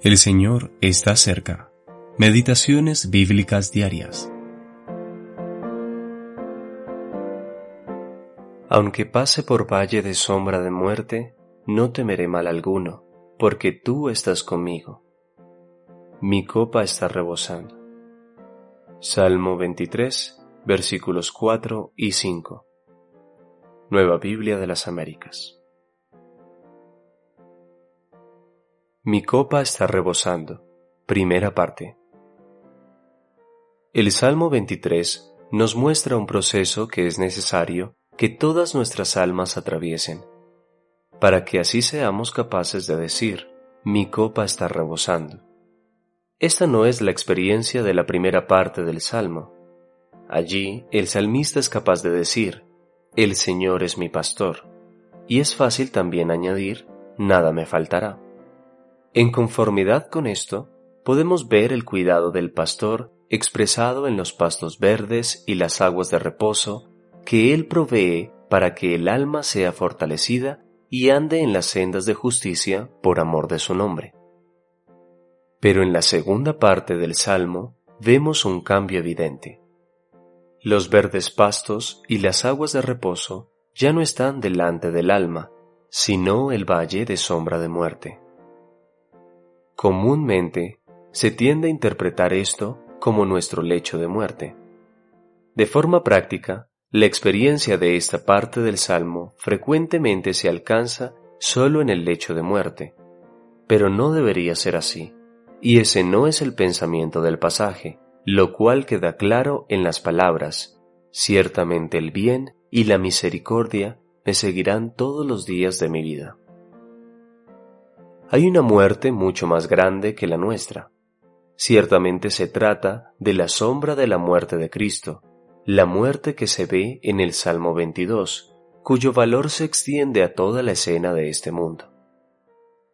El Señor está cerca. Meditaciones bíblicas diarias. Aunque pase por valle de sombra de muerte, no temeré mal alguno, porque tú estás conmigo. Mi copa está rebosando. Salmo 23, versículos 4 y 5. Nueva Biblia de las Américas. Mi copa está rebosando. Primera parte. El Salmo 23 nos muestra un proceso que es necesario que todas nuestras almas atraviesen, para que así seamos capaces de decir, mi copa está rebosando. Esta no es la experiencia de la primera parte del Salmo. Allí el salmista es capaz de decir, el Señor es mi pastor, y es fácil también añadir, nada me faltará. En conformidad con esto, podemos ver el cuidado del pastor expresado en los pastos verdes y las aguas de reposo que él provee para que el alma sea fortalecida y ande en las sendas de justicia por amor de su nombre. Pero en la segunda parte del Salmo vemos un cambio evidente. Los verdes pastos y las aguas de reposo ya no están delante del alma, sino el valle de sombra de muerte. Comúnmente se tiende a interpretar esto como nuestro lecho de muerte. De forma práctica, la experiencia de esta parte del Salmo frecuentemente se alcanza solo en el lecho de muerte, pero no debería ser así, y ese no es el pensamiento del pasaje, lo cual queda claro en las palabras, ciertamente el bien y la misericordia me seguirán todos los días de mi vida. Hay una muerte mucho más grande que la nuestra. Ciertamente se trata de la sombra de la muerte de Cristo, la muerte que se ve en el Salmo 22, cuyo valor se extiende a toda la escena de este mundo.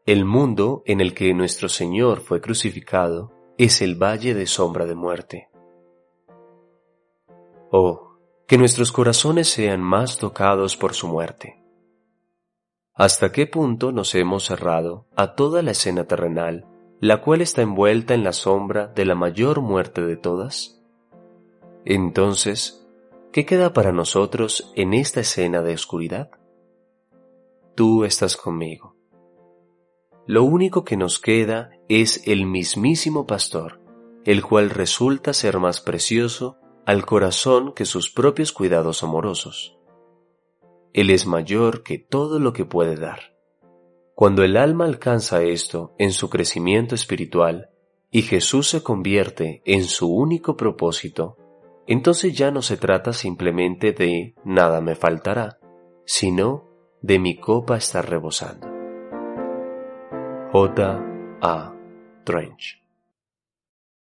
El mundo en el que nuestro Señor fue crucificado es el valle de sombra de muerte. Oh, que nuestros corazones sean más tocados por su muerte ¿Hasta qué punto nos hemos cerrado a toda la escena terrenal, la cual está envuelta en la sombra de la mayor muerte de todas? Entonces, ¿qué queda para nosotros en esta escena de oscuridad? Tú estás conmigo. Lo único que nos queda es el mismísimo pastor, el cual resulta ser más precioso al corazón que sus propios cuidados amorosos. Él es mayor que todo lo que puede dar. Cuando el alma alcanza esto en su crecimiento espiritual y Jesús se convierte en su único propósito, entonces ya no se trata simplemente de nada me faltará, sino de mi copa estar rebosando. J. A. Trench